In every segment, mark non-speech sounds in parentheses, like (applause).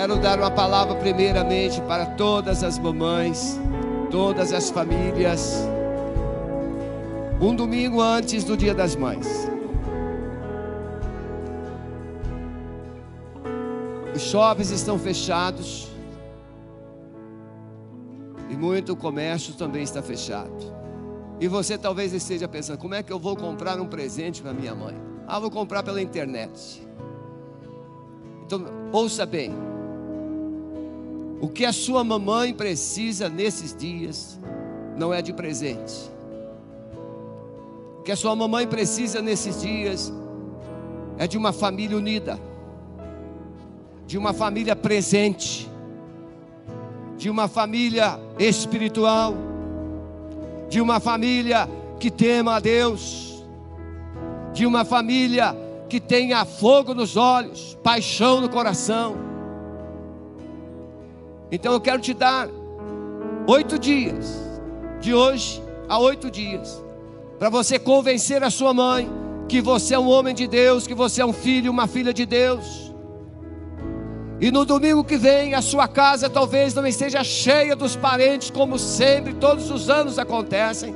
Quero dar uma palavra primeiramente para todas as mamães, todas as famílias. Um domingo antes do Dia das Mães. Os shoppings estão fechados. E muito comércio também está fechado. E você talvez esteja pensando: como é que eu vou comprar um presente para minha mãe? Ah, vou comprar pela internet. Então, ouça bem. O que a sua mamãe precisa nesses dias não é de presente. O que a sua mamãe precisa nesses dias é de uma família unida, de uma família presente, de uma família espiritual, de uma família que tema a Deus, de uma família que tenha fogo nos olhos, paixão no coração. Então eu quero te dar oito dias, de hoje a oito dias, para você convencer a sua mãe que você é um homem de Deus, que você é um filho, uma filha de Deus. E no domingo que vem, a sua casa talvez não esteja cheia dos parentes, como sempre, todos os anos acontecem.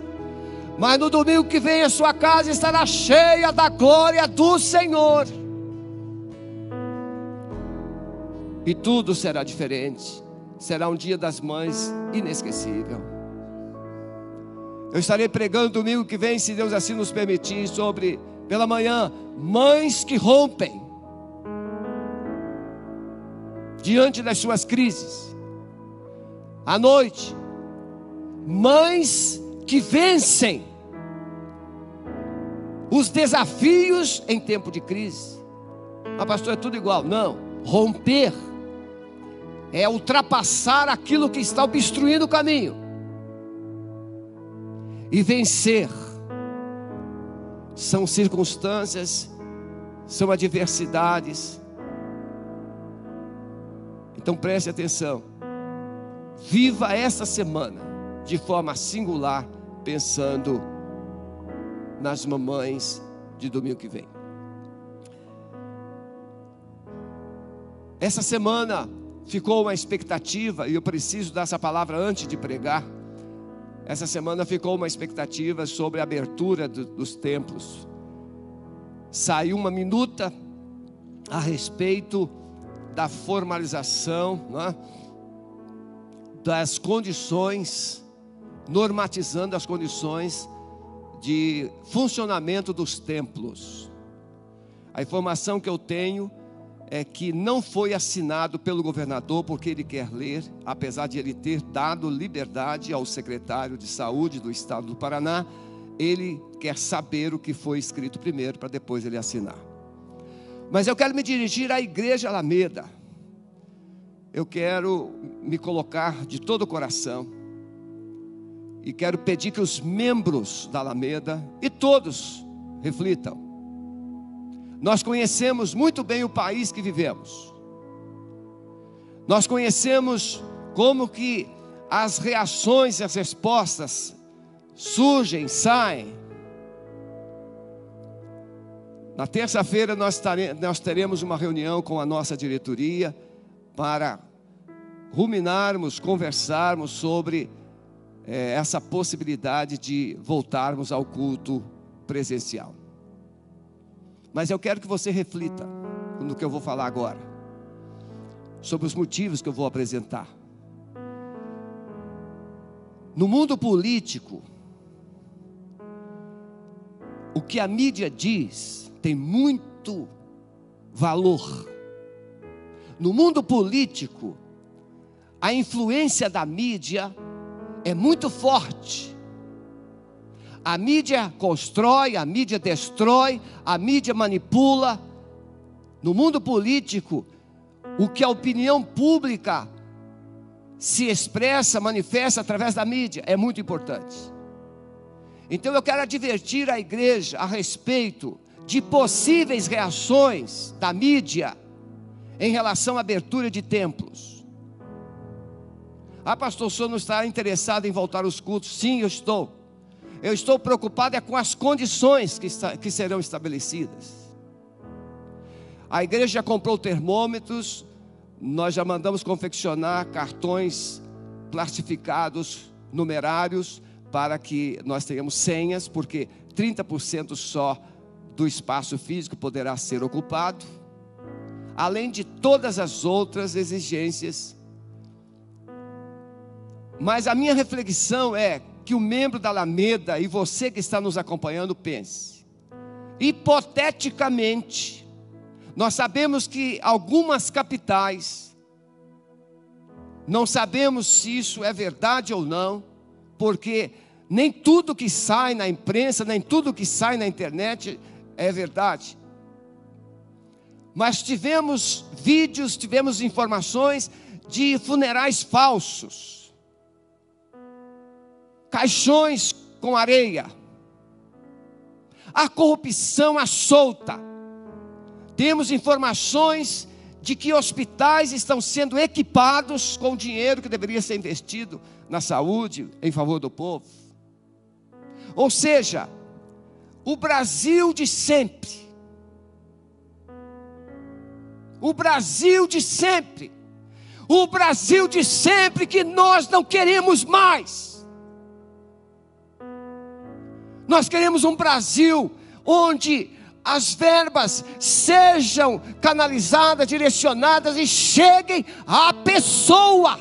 Mas no domingo que vem, a sua casa estará cheia da glória do Senhor. E tudo será diferente. Será um dia das mães inesquecível. Eu estarei pregando domingo que vem, se Deus assim nos permitir, sobre, pela manhã, mães que rompem diante das suas crises. À noite, mães que vencem os desafios em tempo de crise. Mas, pastor, é tudo igual. Não. Romper é ultrapassar aquilo que está obstruindo o caminho. E vencer são circunstâncias, são adversidades, então preste atenção. Viva essa semana de forma singular, pensando nas mamães de domingo que vem. Essa semana ficou uma expectativa, e eu preciso dar essa palavra antes de pregar. Essa semana ficou uma expectativa sobre a abertura do, dos templos. Saiu uma minuta a respeito da formalização, é? das condições, normatizando as condições de funcionamento dos templos. A informação que eu tenho é que não foi assinado pelo governador porque ele quer ler, apesar de ele ter dado liberdade ao secretário de saúde do estado do Paraná, ele quer saber o que foi escrito primeiro para depois ele assinar. Mas eu quero me dirigir à igreja Alameda. Eu quero me colocar de todo o coração. E quero pedir que os membros da Alameda e todos reflitam. Nós conhecemos muito bem o país que vivemos. Nós conhecemos como que as reações e as respostas surgem, saem. Na terça-feira nós, nós teremos uma reunião com a nossa diretoria para ruminarmos, conversarmos sobre é, essa possibilidade de voltarmos ao culto presencial. Mas eu quero que você reflita no que eu vou falar agora, sobre os motivos que eu vou apresentar. No mundo político, o que a mídia diz tem muito valor. No mundo político, a influência da mídia é muito forte. A mídia constrói, a mídia destrói, a mídia manipula. No mundo político, o que a opinião pública se expressa, manifesta através da mídia é muito importante. Então eu quero advertir a igreja a respeito de possíveis reações da mídia em relação à abertura de templos. Ah, pastor, o senhor não está interessado em voltar aos cultos? Sim, eu estou. Eu estou preocupado é com as condições que, está, que serão estabelecidas. A igreja já comprou termômetros Nós já mandamos confeccionar cartões plastificados, numerários, para que nós tenhamos senhas, porque 30% só do espaço físico poderá ser ocupado, além de todas as outras exigências. Mas a minha reflexão é que o membro da Alameda e você que está nos acompanhando pense. Hipoteticamente, nós sabemos que algumas capitais, não sabemos se isso é verdade ou não, porque nem tudo que sai na imprensa, nem tudo que sai na internet é verdade. Mas tivemos vídeos, tivemos informações de funerais falsos, caixões com areia, a corrupção à solta. Temos informações de que hospitais estão sendo equipados com dinheiro que deveria ser investido na saúde em favor do povo. Ou seja, o Brasil de sempre, o Brasil de sempre, o Brasil de sempre que nós não queremos mais. Nós queremos um Brasil onde as verbas sejam canalizadas, direcionadas e cheguem à pessoa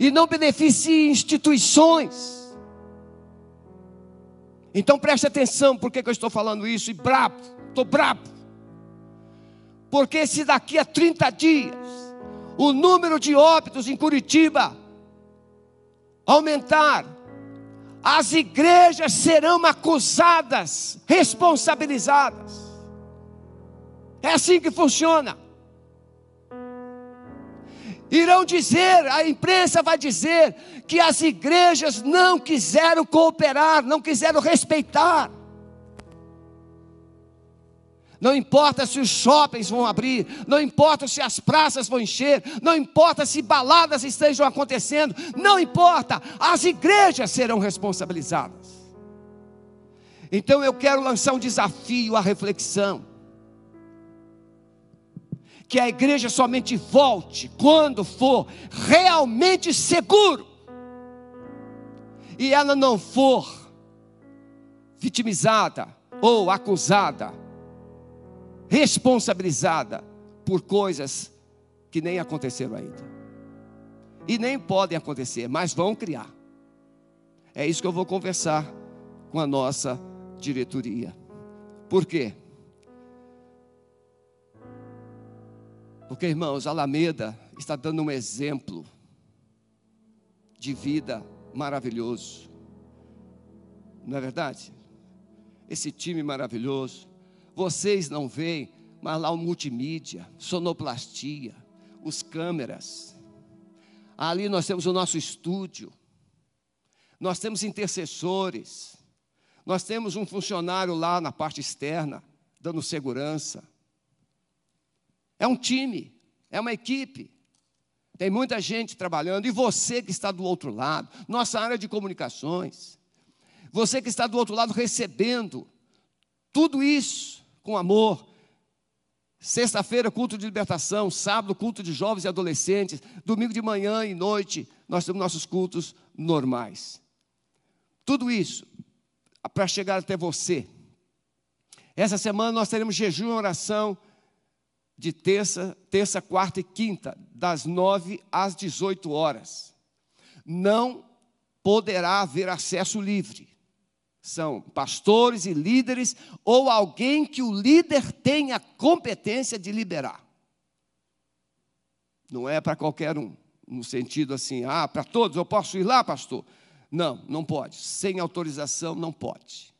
e não beneficiem instituições. Então preste atenção, por que eu estou falando isso? E brabo, estou brabo. Porque se daqui a 30 dias o número de óbitos em Curitiba aumentar, as igrejas serão acusadas, responsabilizadas. É assim que funciona. Irão dizer, a imprensa vai dizer, que as igrejas não quiseram cooperar, não quiseram respeitar. Não importa se os shoppings vão abrir, não importa se as praças vão encher, não importa se baladas estejam acontecendo, não importa, as igrejas serão responsabilizadas. Então eu quero lançar um desafio à reflexão. Que a igreja somente volte quando for realmente seguro. E ela não for vitimizada ou acusada, responsabilizada por coisas que nem aconteceram ainda. E nem podem acontecer, mas vão criar. É isso que eu vou conversar com a nossa diretoria. Por quê? Porque, irmãos, Alameda está dando um exemplo de vida maravilhoso. Não é verdade? Esse time maravilhoso. Vocês não veem, mas lá o multimídia, sonoplastia, os câmeras. Ali nós temos o nosso estúdio. Nós temos intercessores. Nós temos um funcionário lá na parte externa, dando segurança. É um time, é uma equipe. Tem muita gente trabalhando, e você que está do outro lado, nossa área de comunicações, você que está do outro lado recebendo tudo isso com amor. Sexta-feira, culto de libertação, sábado, culto de jovens e adolescentes, domingo de manhã e noite, nós temos nossos cultos normais. Tudo isso para chegar até você. Essa semana nós teremos jejum e oração de terça, terça, quarta e quinta, das nove às dezoito horas. Não poderá haver acesso livre. São pastores e líderes ou alguém que o líder tenha competência de liberar. Não é para qualquer um, no sentido assim, ah, para todos, eu posso ir lá, pastor? Não, não pode. Sem autorização, não pode.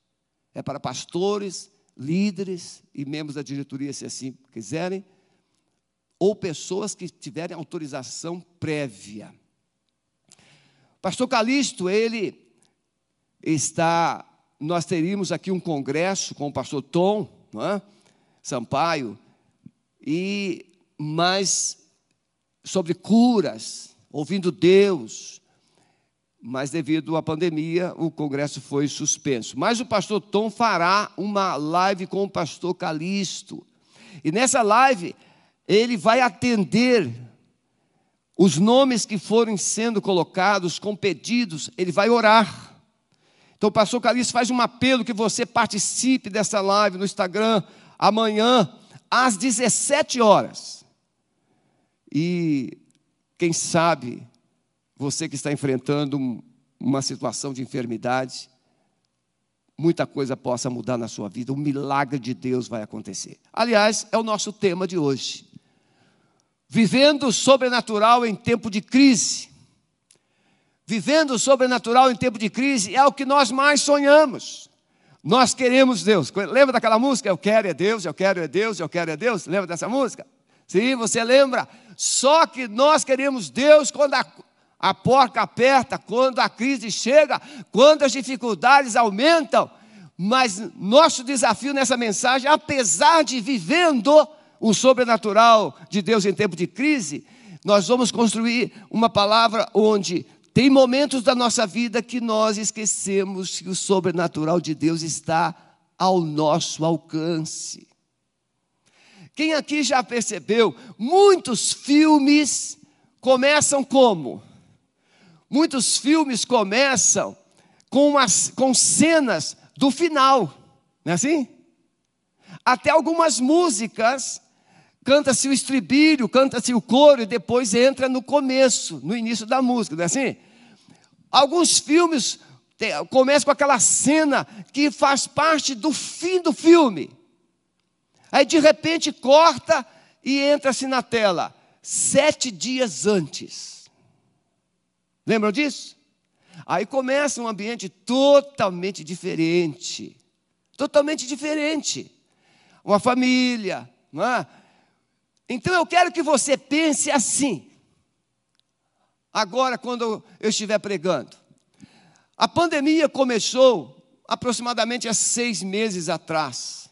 É para pastores líderes e membros da diretoria, se assim quiserem, ou pessoas que tiverem autorização prévia. Pastor Calixto, ele está, nós teríamos aqui um congresso com o pastor Tom, é? Sampaio, e mais sobre curas, ouvindo Deus, mas devido à pandemia, o congresso foi suspenso. Mas o pastor Tom fará uma live com o pastor Calixto. E nessa live ele vai atender os nomes que forem sendo colocados com pedidos, ele vai orar. Então, pastor Calixto faz um apelo que você participe dessa live no Instagram amanhã, às 17 horas. E quem sabe você que está enfrentando uma situação de enfermidade, muita coisa possa mudar na sua vida, o milagre de Deus vai acontecer. Aliás, é o nosso tema de hoje. Vivendo sobrenatural em tempo de crise. Vivendo o sobrenatural em tempo de crise é o que nós mais sonhamos. Nós queremos Deus. Lembra daquela música? Eu quero é Deus, eu quero é Deus, eu quero é Deus. Lembra dessa música? Sim, você lembra? Só que nós queremos Deus quando a, a porca aperta, quando a crise chega, quando as dificuldades aumentam. Mas nosso desafio nessa mensagem, apesar de vivendo o sobrenatural de Deus em tempo de crise, nós vamos construir uma palavra onde tem momentos da nossa vida que nós esquecemos que o sobrenatural de Deus está ao nosso alcance. Quem aqui já percebeu? Muitos filmes começam como? Muitos filmes começam com, as, com cenas do final, não é assim? Até algumas músicas canta-se o estribilho, canta-se o coro e depois entra no começo, no início da música, não é assim? Alguns filmes começam com aquela cena que faz parte do fim do filme. Aí de repente corta e entra-se na tela, sete dias antes. Lembram disso? Aí começa um ambiente totalmente diferente. Totalmente diferente. Uma família, não é? Então eu quero que você pense assim. Agora, quando eu estiver pregando. A pandemia começou aproximadamente há seis meses atrás,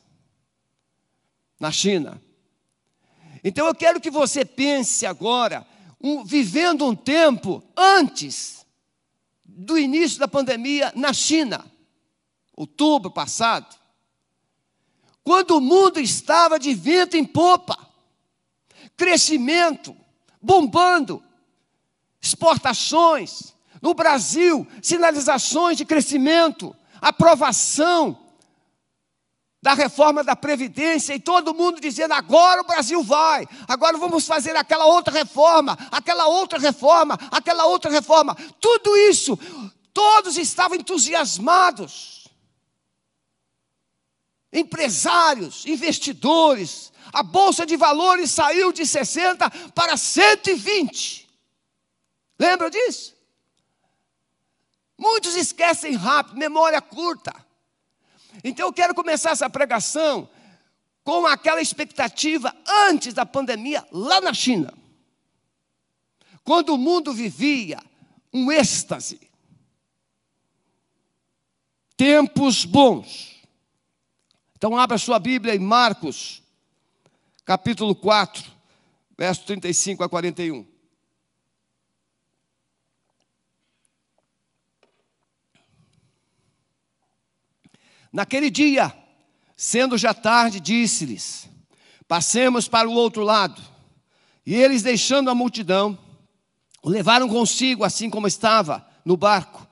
na China. Então eu quero que você pense agora, um, vivendo um tempo antes do início da pandemia na China, outubro passado, quando o mundo estava de vento em popa crescimento, bombando, exportações. No Brasil, sinalizações de crescimento, aprovação da reforma da Previdência e todo mundo dizendo: agora o Brasil vai, agora vamos fazer aquela outra reforma, aquela outra reforma, aquela outra reforma. Tudo isso, todos estavam entusiasmados. Empresários, investidores, a bolsa de valores saiu de 60 para 120. Lembra disso? Muitos esquecem rápido, memória curta. Então eu quero começar essa pregação com aquela expectativa antes da pandemia lá na China. Quando o mundo vivia um êxtase. Tempos bons. Então abra sua Bíblia em Marcos, capítulo 4, verso 35 a 41. Naquele dia, sendo já tarde, disse-lhes: Passemos para o outro lado. E eles, deixando a multidão, o levaram consigo, assim como estava, no barco.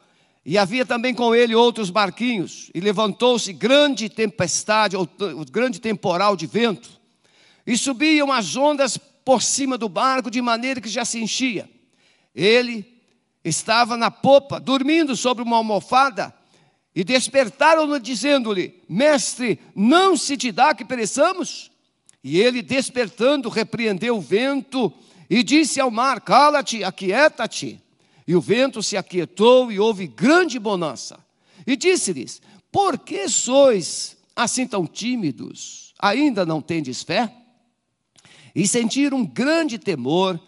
E havia também com ele outros barquinhos. E levantou-se grande tempestade, ou grande temporal de vento e subiam as ondas por cima do barco de maneira que já se enchia. Ele estava na popa, dormindo sobre uma almofada, e despertaram-no, dizendo-lhe: Mestre, não se te dá que pereçamos? E ele, despertando, repreendeu o vento e disse ao mar: Cala-te, aquieta-te. E o vento se aquietou e houve grande bonança. E disse-lhes: Por que sois assim tão tímidos? Ainda não tendes fé? e sentiram um grande temor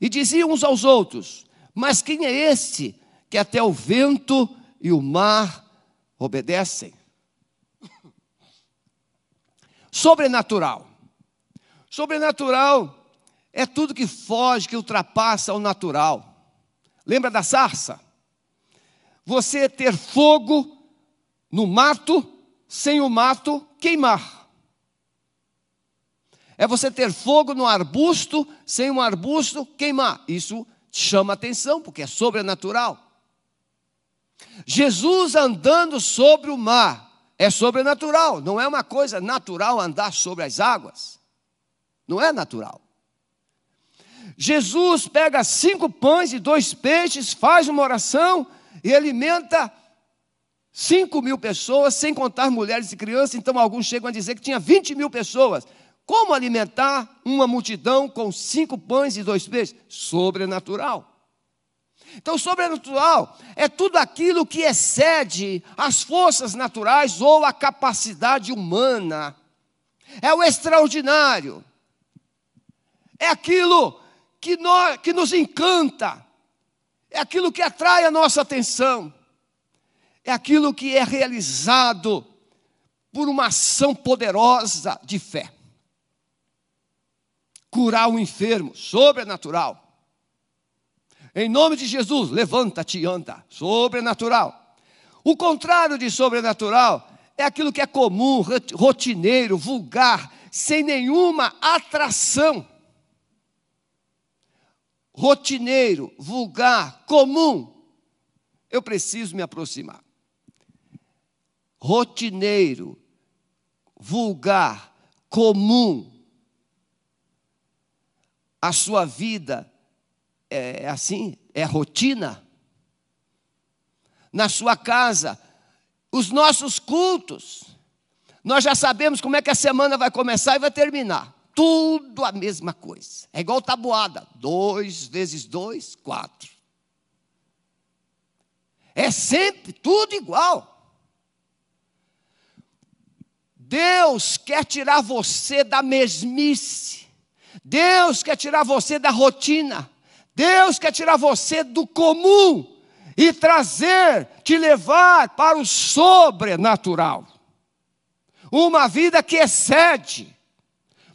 e diziam uns aos outros: Mas quem é este que até o vento e o mar obedecem? Sobrenatural. Sobrenatural é tudo que foge, que ultrapassa o natural. Lembra da sarça? Você ter fogo no mato, sem o mato queimar. É você ter fogo no arbusto, sem um arbusto queimar. Isso chama atenção, porque é sobrenatural. Jesus andando sobre o mar é sobrenatural, não é uma coisa natural andar sobre as águas. Não é natural. Jesus pega cinco pães e dois peixes, faz uma oração e alimenta cinco mil pessoas, sem contar mulheres e crianças. Então, alguns chegam a dizer que tinha 20 mil pessoas. Como alimentar uma multidão com cinco pães e dois peixes? Sobrenatural. Então, sobrenatural é tudo aquilo que excede as forças naturais ou a capacidade humana. É o extraordinário. É aquilo que, nós, que nos encanta. É aquilo que atrai a nossa atenção. É aquilo que é realizado por uma ação poderosa de fé. Curar o enfermo, sobrenatural em nome de Jesus, levanta-te e anda. Sobrenatural. O contrário de sobrenatural é aquilo que é comum, rotineiro, vulgar, sem nenhuma atração. Rotineiro, vulgar, comum. Eu preciso me aproximar. Rotineiro, vulgar, comum. A sua vida é, assim, é rotina. Na sua casa, os nossos cultos, nós já sabemos como é que a semana vai começar e vai terminar. Tudo a mesma coisa. É igual tabuada. Dois vezes dois, quatro. É sempre tudo igual. Deus quer tirar você da mesmice. Deus quer tirar você da rotina. Deus quer tirar você do comum e trazer, te levar para o sobrenatural. Uma vida que excede.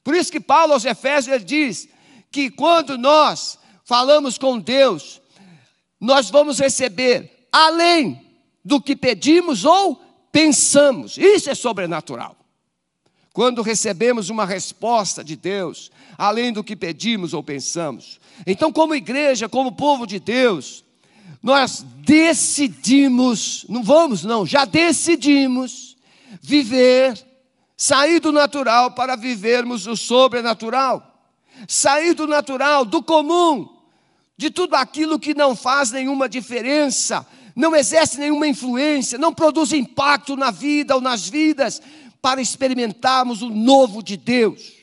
Por isso que Paulo aos Efésios diz que quando nós falamos com Deus, nós vamos receber além do que pedimos ou pensamos. Isso é sobrenatural. Quando recebemos uma resposta de Deus, além do que pedimos ou pensamos. Então, como igreja, como povo de Deus, nós decidimos, não vamos não, já decidimos viver, sair do natural para vivermos o sobrenatural. Sair do natural, do comum, de tudo aquilo que não faz nenhuma diferença, não exerce nenhuma influência, não produz impacto na vida ou nas vidas, para experimentarmos o novo de Deus.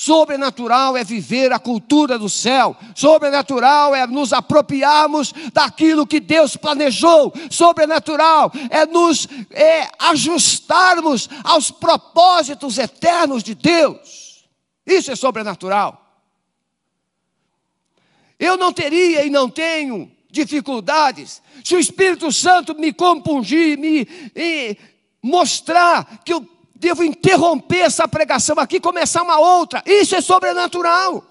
Sobrenatural é viver a cultura do céu. Sobrenatural é nos apropriarmos daquilo que Deus planejou. Sobrenatural é nos é, ajustarmos aos propósitos eternos de Deus. Isso é sobrenatural. Eu não teria e não tenho dificuldades se o Espírito Santo me compungir, me, me mostrar que eu devo interromper essa pregação aqui e começar uma outra. Isso é sobrenatural.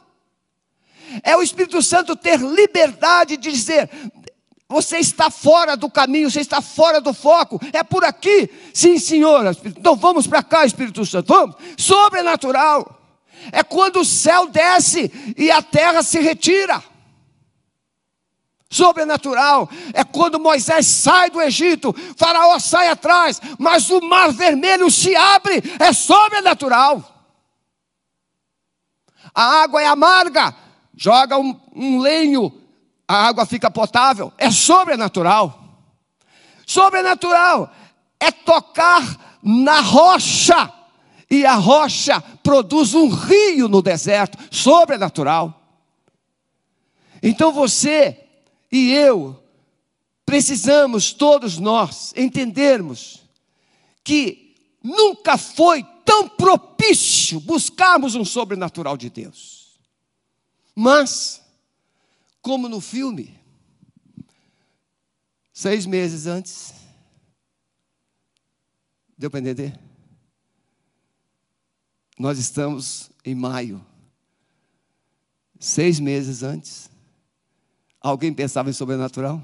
É o Espírito Santo ter liberdade de dizer: você está fora do caminho, você está fora do foco, é por aqui. Sim, Senhor. Então vamos para cá, Espírito Santo, vamos. Sobrenatural. É quando o céu desce e a terra se retira sobrenatural. É quando Moisés sai do Egito, Faraó sai atrás, mas o mar vermelho se abre, é sobrenatural. A água é amarga, joga um, um lenho, a água fica potável, é sobrenatural. Sobrenatural é tocar na rocha, e a rocha produz um rio no deserto, sobrenatural. Então você e eu precisamos, todos nós, entendermos que nunca foi tão propício buscarmos um sobrenatural de Deus. Mas, como no filme, seis meses antes, deu para entender? Nós estamos em maio, seis meses antes, Alguém pensava em sobrenatural?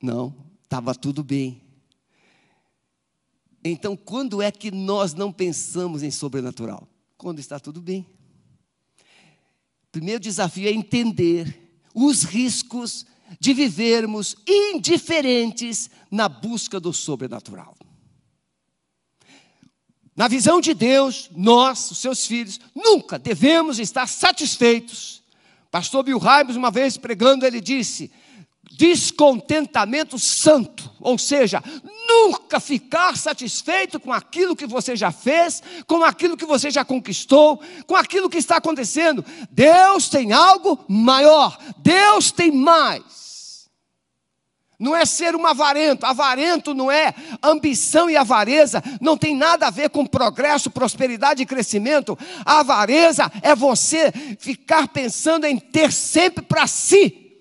Não, estava tudo bem. Então, quando é que nós não pensamos em sobrenatural? Quando está tudo bem. O primeiro desafio é entender os riscos de vivermos indiferentes na busca do sobrenatural. Na visão de Deus, nós, os seus filhos, nunca devemos estar satisfeitos. Pastor Bill Raimus, uma vez pregando, ele disse: descontentamento santo, ou seja, nunca ficar satisfeito com aquilo que você já fez, com aquilo que você já conquistou, com aquilo que está acontecendo. Deus tem algo maior, Deus tem mais. Não é ser um avarento, avarento não é ambição e avareza, não tem nada a ver com progresso, prosperidade e crescimento. A avareza é você ficar pensando em ter sempre para si.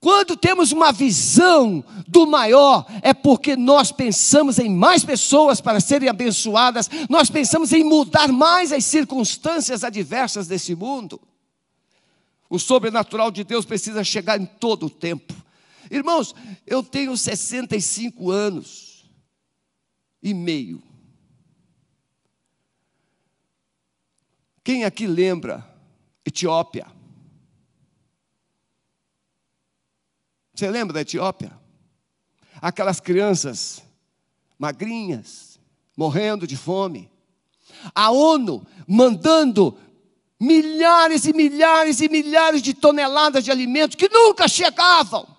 Quando temos uma visão do maior, é porque nós pensamos em mais pessoas para serem abençoadas, nós pensamos em mudar mais as circunstâncias adversas desse mundo. O sobrenatural de Deus precisa chegar em todo o tempo. Irmãos, eu tenho 65 anos e meio. Quem aqui lembra Etiópia? Você lembra da Etiópia? Aquelas crianças magrinhas, morrendo de fome. A ONU mandando milhares e milhares e milhares de toneladas de alimentos que nunca chegavam.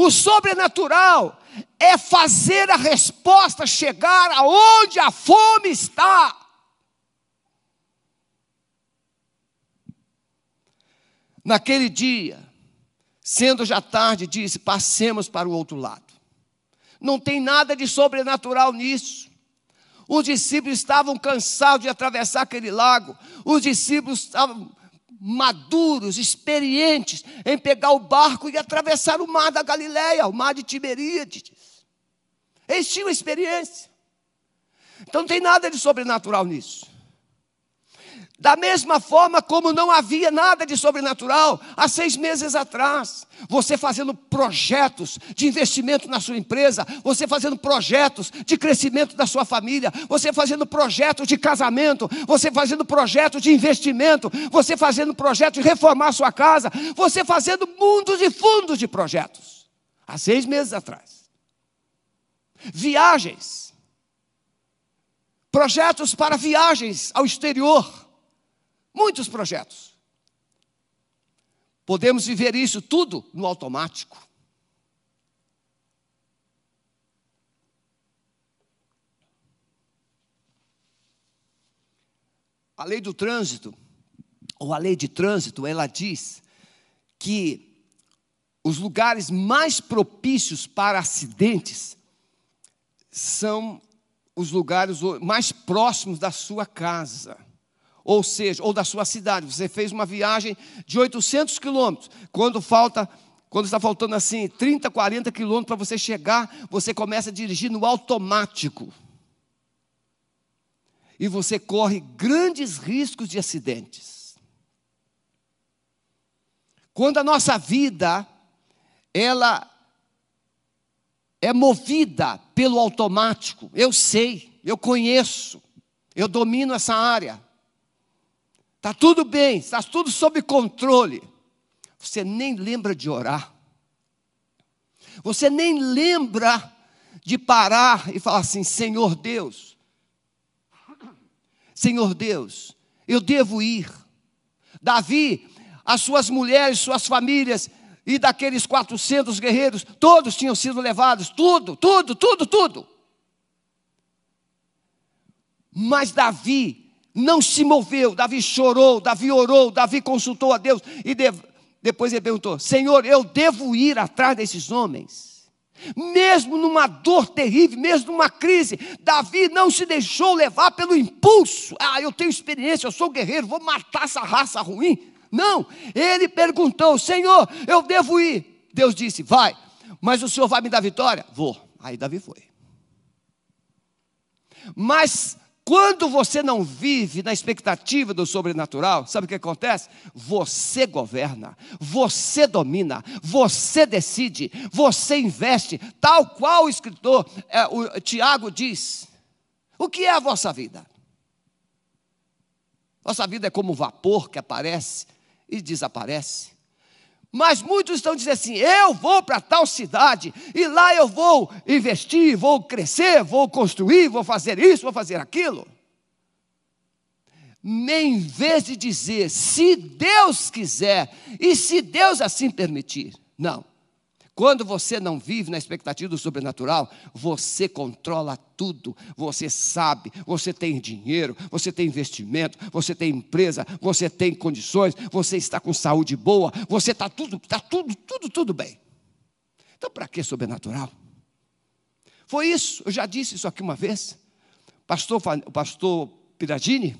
O sobrenatural é fazer a resposta chegar aonde a fome está. Naquele dia, sendo já tarde, disse: passemos para o outro lado. Não tem nada de sobrenatural nisso. Os discípulos estavam cansados de atravessar aquele lago. Os discípulos estavam maduros, experientes em pegar o barco e atravessar o mar da Galileia, o mar de Tiberíades. Eles tinham experiência. Então não tem nada de sobrenatural nisso. Da mesma forma como não havia nada de sobrenatural há seis meses atrás. Você fazendo projetos de investimento na sua empresa, você fazendo projetos de crescimento da sua família, você fazendo projetos de casamento, você fazendo projetos de investimento, você fazendo projetos de reformar sua casa, você fazendo mundos e fundos de projetos. Há seis meses atrás. Viagens. Projetos para viagens ao exterior Muitos projetos. Podemos viver isso tudo no automático. A lei do trânsito, ou a lei de trânsito, ela diz que os lugares mais propícios para acidentes são os lugares mais próximos da sua casa ou seja, ou da sua cidade. Você fez uma viagem de 800 quilômetros. Quando falta, quando está faltando assim 30, 40 quilômetros para você chegar, você começa a dirigir no automático. E você corre grandes riscos de acidentes. Quando a nossa vida ela é movida pelo automático, eu sei, eu conheço, eu domino essa área. Está tudo bem, está tudo sob controle. Você nem lembra de orar. Você nem lembra de parar e falar assim: Senhor Deus, Senhor Deus, eu devo ir. Davi, as suas mulheres, suas famílias e daqueles 400 guerreiros, todos tinham sido levados, tudo, tudo, tudo, tudo. Mas Davi não se moveu. Davi chorou, Davi orou, Davi consultou a Deus e de, depois ele perguntou: Senhor, eu devo ir atrás desses homens? Mesmo numa dor terrível, mesmo numa crise, Davi não se deixou levar pelo impulso. Ah, eu tenho experiência, eu sou guerreiro, vou matar essa raça ruim. Não, ele perguntou: Senhor, eu devo ir? Deus disse: Vai, mas o Senhor vai me dar vitória? Vou. Aí Davi foi. Mas Quando você não vive na expectativa do sobrenatural, sabe o que acontece? Você governa, você domina, você decide, você investe, tal qual o escritor é, o Tiago diz. O que é a vossa vida? Nossa vida é como vapor que aparece e desaparece. Mas muitos estão dizendo assim: eu vou para tal cidade e lá eu vou investir, vou crescer, vou construir, vou fazer isso, vou fazer aquilo. Em vez de dizer, se Deus quiser e se Deus assim permitir. Não. Quando você não vive na expectativa do sobrenatural, você controla tudo, você sabe, você tem dinheiro, você tem investimento, você tem empresa, você tem condições, você está com saúde boa, você está tudo, está tudo, tudo, tudo bem. Então, para que sobrenatural? Foi isso, eu já disse isso aqui uma vez. Pastor, o pastor Piradini,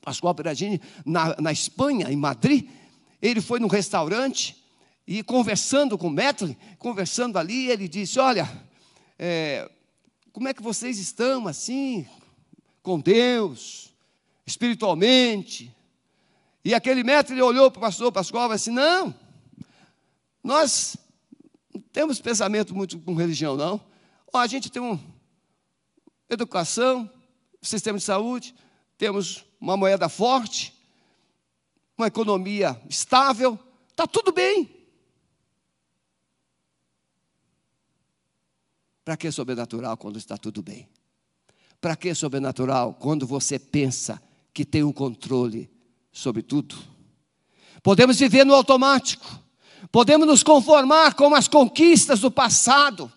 Pascoal Piradini, na, na Espanha, em Madrid, ele foi num restaurante e conversando com Metley, conversando ali, ele disse: Olha, é, como é que vocês estão assim, com Deus, espiritualmente? E aquele Metley olhou para o pastor Pascoal e disse: Não, nós não temos pensamento muito com religião, não. Ó, a gente tem uma educação, sistema de saúde, temos uma moeda forte, uma economia estável, está tudo bem. Para que sobrenatural quando está tudo bem? Para que sobrenatural quando você pensa que tem o um controle sobre tudo? Podemos viver no automático, podemos nos conformar com as conquistas do passado.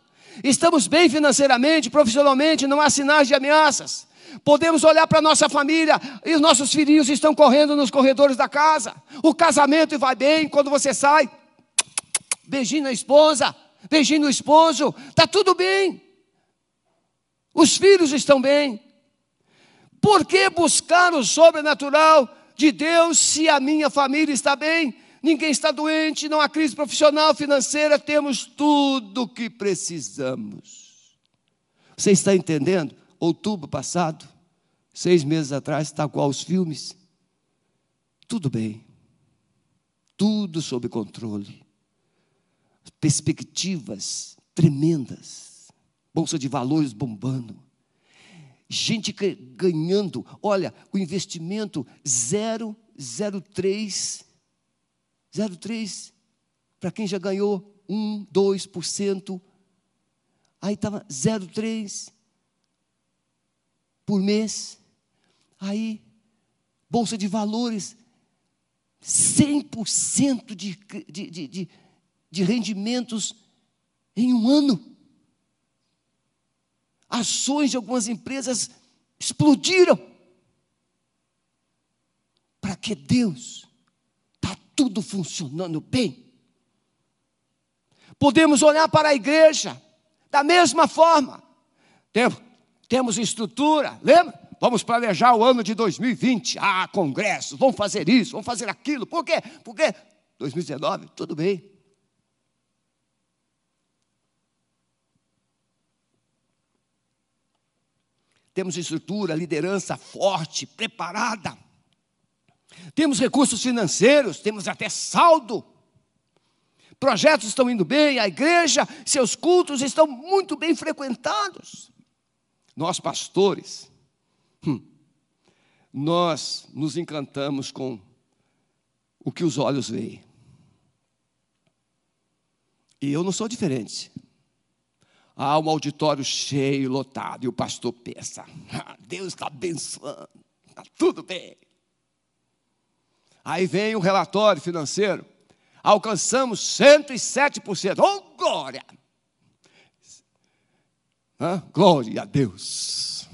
Estamos bem financeiramente, profissionalmente, não há sinais de ameaças. Podemos olhar para nossa família e os nossos filhinhos estão correndo nos corredores da casa. O casamento vai bem quando você sai, beijinho na esposa, beijinho no esposo, está tudo bem. Os filhos estão bem. Por que buscar o sobrenatural de Deus se a minha família está bem? Ninguém está doente, não há crise profissional, financeira, temos tudo o que precisamos. Você está entendendo? Outubro passado, seis meses atrás, está qual os filmes? Tudo bem, tudo sob controle perspectivas tremendas, bolsa de valores bombando, gente ganhando, olha, o investimento 003, 03, para quem já ganhou 1, 2%, aí estava 0,3 por mês, aí, bolsa de valores, 100% de, de, de, de de rendimentos em um ano. Ações de algumas empresas explodiram. Para que Deus está tudo funcionando bem. Podemos olhar para a igreja da mesma forma. Temos estrutura, lembra? Vamos planejar o ano de 2020. Ah, congresso, vamos fazer isso, vamos fazer aquilo. Por quê? Porque 2019, tudo bem. Temos estrutura, liderança forte, preparada. Temos recursos financeiros, temos até saldo. Projetos estão indo bem, a igreja, seus cultos estão muito bem frequentados. Nós, pastores, hum, nós nos encantamos com o que os olhos veem. E eu não sou diferente. Há um auditório cheio, lotado, e o pastor pensa: ah, Deus está abençoando, está tudo bem. Aí vem o relatório financeiro, alcançamos 107%, oh glória! Hã? Glória a Deus.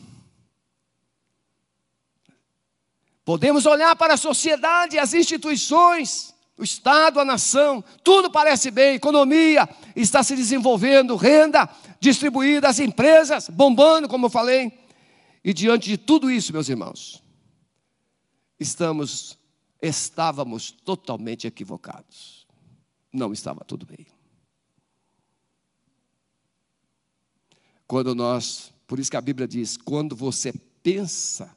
Podemos olhar para a sociedade, as instituições, o Estado, a nação, tudo parece bem, economia está se desenvolvendo, renda distribuída, as empresas bombando, como eu falei. E diante de tudo isso, meus irmãos, estamos, estávamos totalmente equivocados. Não estava tudo bem. Quando nós, por isso que a Bíblia diz, quando você pensa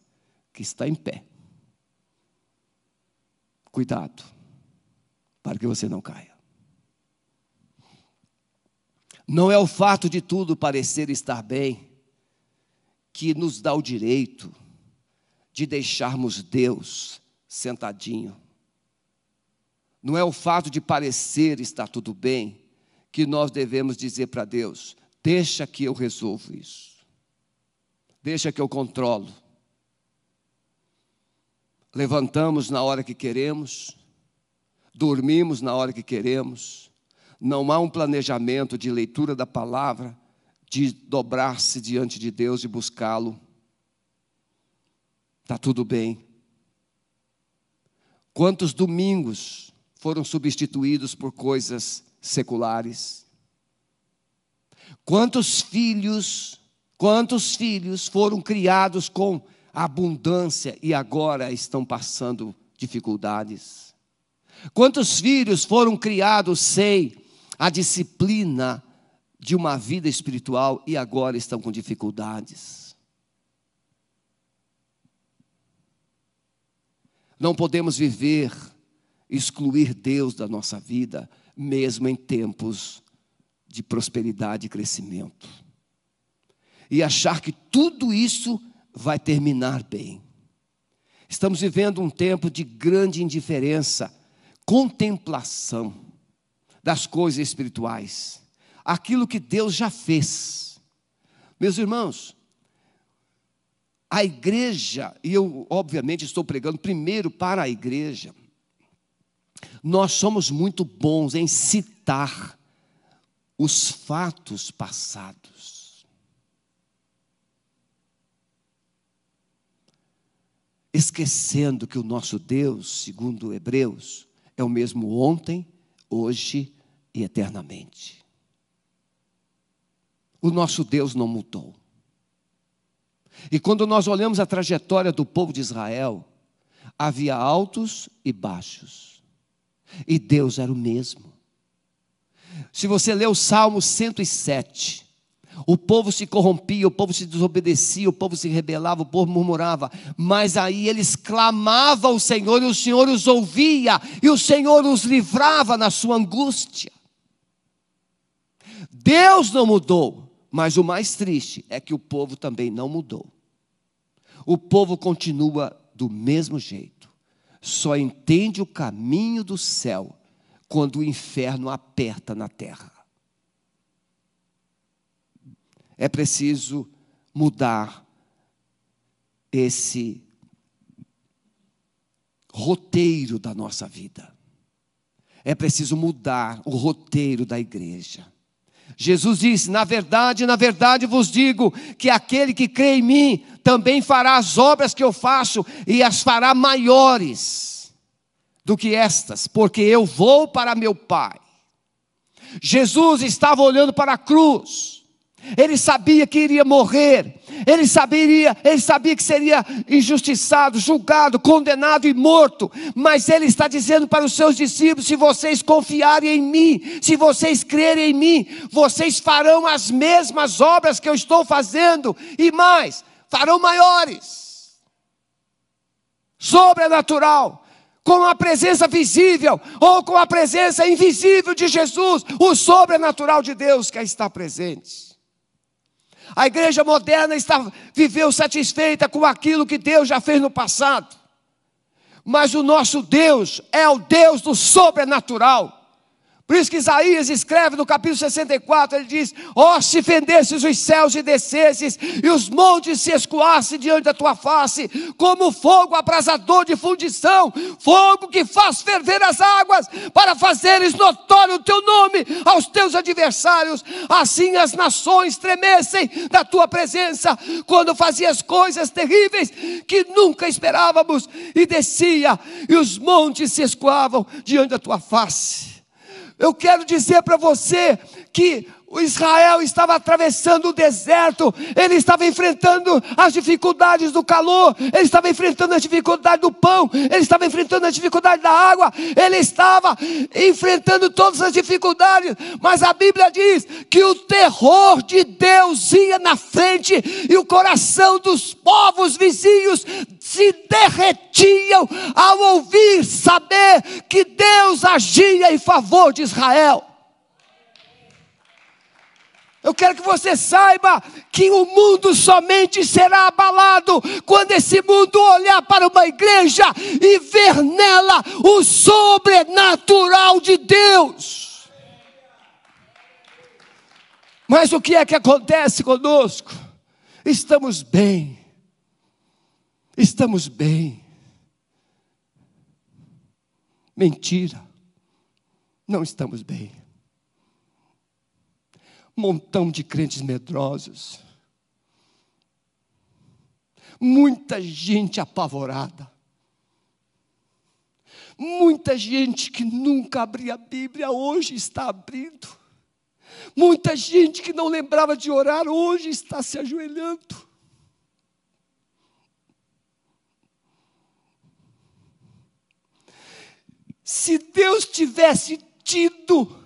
que está em pé. Cuidado, para que você não caia. Não é o fato de tudo parecer estar bem que nos dá o direito de deixarmos Deus sentadinho. Não é o fato de parecer estar tudo bem que nós devemos dizer para Deus: deixa que eu resolvo isso, deixa que eu controlo. Levantamos na hora que queremos, dormimos na hora que queremos, não há um planejamento de leitura da palavra, de dobrar-se diante de Deus e buscá-lo. Está tudo bem. Quantos domingos foram substituídos por coisas seculares? Quantos filhos, quantos filhos foram criados com abundância e agora estão passando dificuldades? Quantos filhos foram criados sem a disciplina de uma vida espiritual e agora estão com dificuldades. Não podemos viver, excluir Deus da nossa vida, mesmo em tempos de prosperidade e crescimento. E achar que tudo isso vai terminar bem. Estamos vivendo um tempo de grande indiferença, contemplação das coisas espirituais aquilo que Deus já fez. Meus irmãos, a igreja, e eu obviamente estou pregando primeiro para a igreja, nós somos muito bons em citar os fatos passados. Esquecendo que o nosso Deus, segundo Hebreus, é o mesmo ontem, hoje e eternamente. O nosso Deus não mudou. E quando nós olhamos a trajetória do povo de Israel, havia altos e baixos. E Deus era o mesmo. Se você ler o Salmo 107, o povo se corrompia, o povo se desobedecia, o povo se rebelava, o povo murmurava, mas aí eles clamavam ao Senhor e o Senhor os ouvia, e o Senhor os livrava na sua angústia. Deus não mudou, mas o mais triste é que o povo também não mudou. O povo continua do mesmo jeito. Só entende o caminho do céu quando o inferno aperta na terra. É preciso mudar esse roteiro da nossa vida. É preciso mudar o roteiro da igreja. Jesus disse: Na verdade, na verdade vos digo que aquele que crê em mim também fará as obras que eu faço e as fará maiores do que estas, porque eu vou para meu Pai. Jesus estava olhando para a cruz. Ele sabia que iria morrer, ele sabia, ele sabia que seria injustiçado, julgado, condenado e morto, mas ele está dizendo para os seus discípulos: se vocês confiarem em mim, se vocês crerem em mim, vocês farão as mesmas obras que eu estou fazendo, e mais, farão maiores. Sobrenatural, com a presença visível ou com a presença invisível de Jesus, o sobrenatural de Deus que está presente. A igreja moderna está, viveu satisfeita com aquilo que Deus já fez no passado. Mas o nosso Deus é o Deus do sobrenatural. Por isso que Isaías escreve no capítulo 64, ele diz: Ó, oh, se fendesses os céus e descesses, e os montes se escoassem diante da tua face, como fogo abrasador de fundição, fogo que faz ferver as águas, para fazeres notório o teu nome aos teus adversários, assim as nações tremessem da tua presença, quando fazias coisas terríveis que nunca esperávamos, e descia, e os montes se escoavam diante da tua face. Eu quero dizer para você que o Israel estava atravessando o deserto, ele estava enfrentando as dificuldades do calor, ele estava enfrentando as dificuldades do pão, ele estava enfrentando as dificuldades da água, ele estava enfrentando todas as dificuldades, mas a Bíblia diz que o terror de Deus ia na frente e o coração dos povos vizinhos se derretiam ao ouvir saber que Deus agia em favor de Israel. Eu quero que você saiba que o mundo somente será abalado quando esse mundo olhar para uma igreja e ver nela o sobrenatural de Deus. Mas o que é que acontece conosco? Estamos bem, estamos bem. Mentira, não estamos bem montão de crentes medrosos, muita gente apavorada, muita gente que nunca abria a Bíblia, hoje está abrindo, muita gente que não lembrava de orar, hoje está se ajoelhando. Se Deus tivesse tido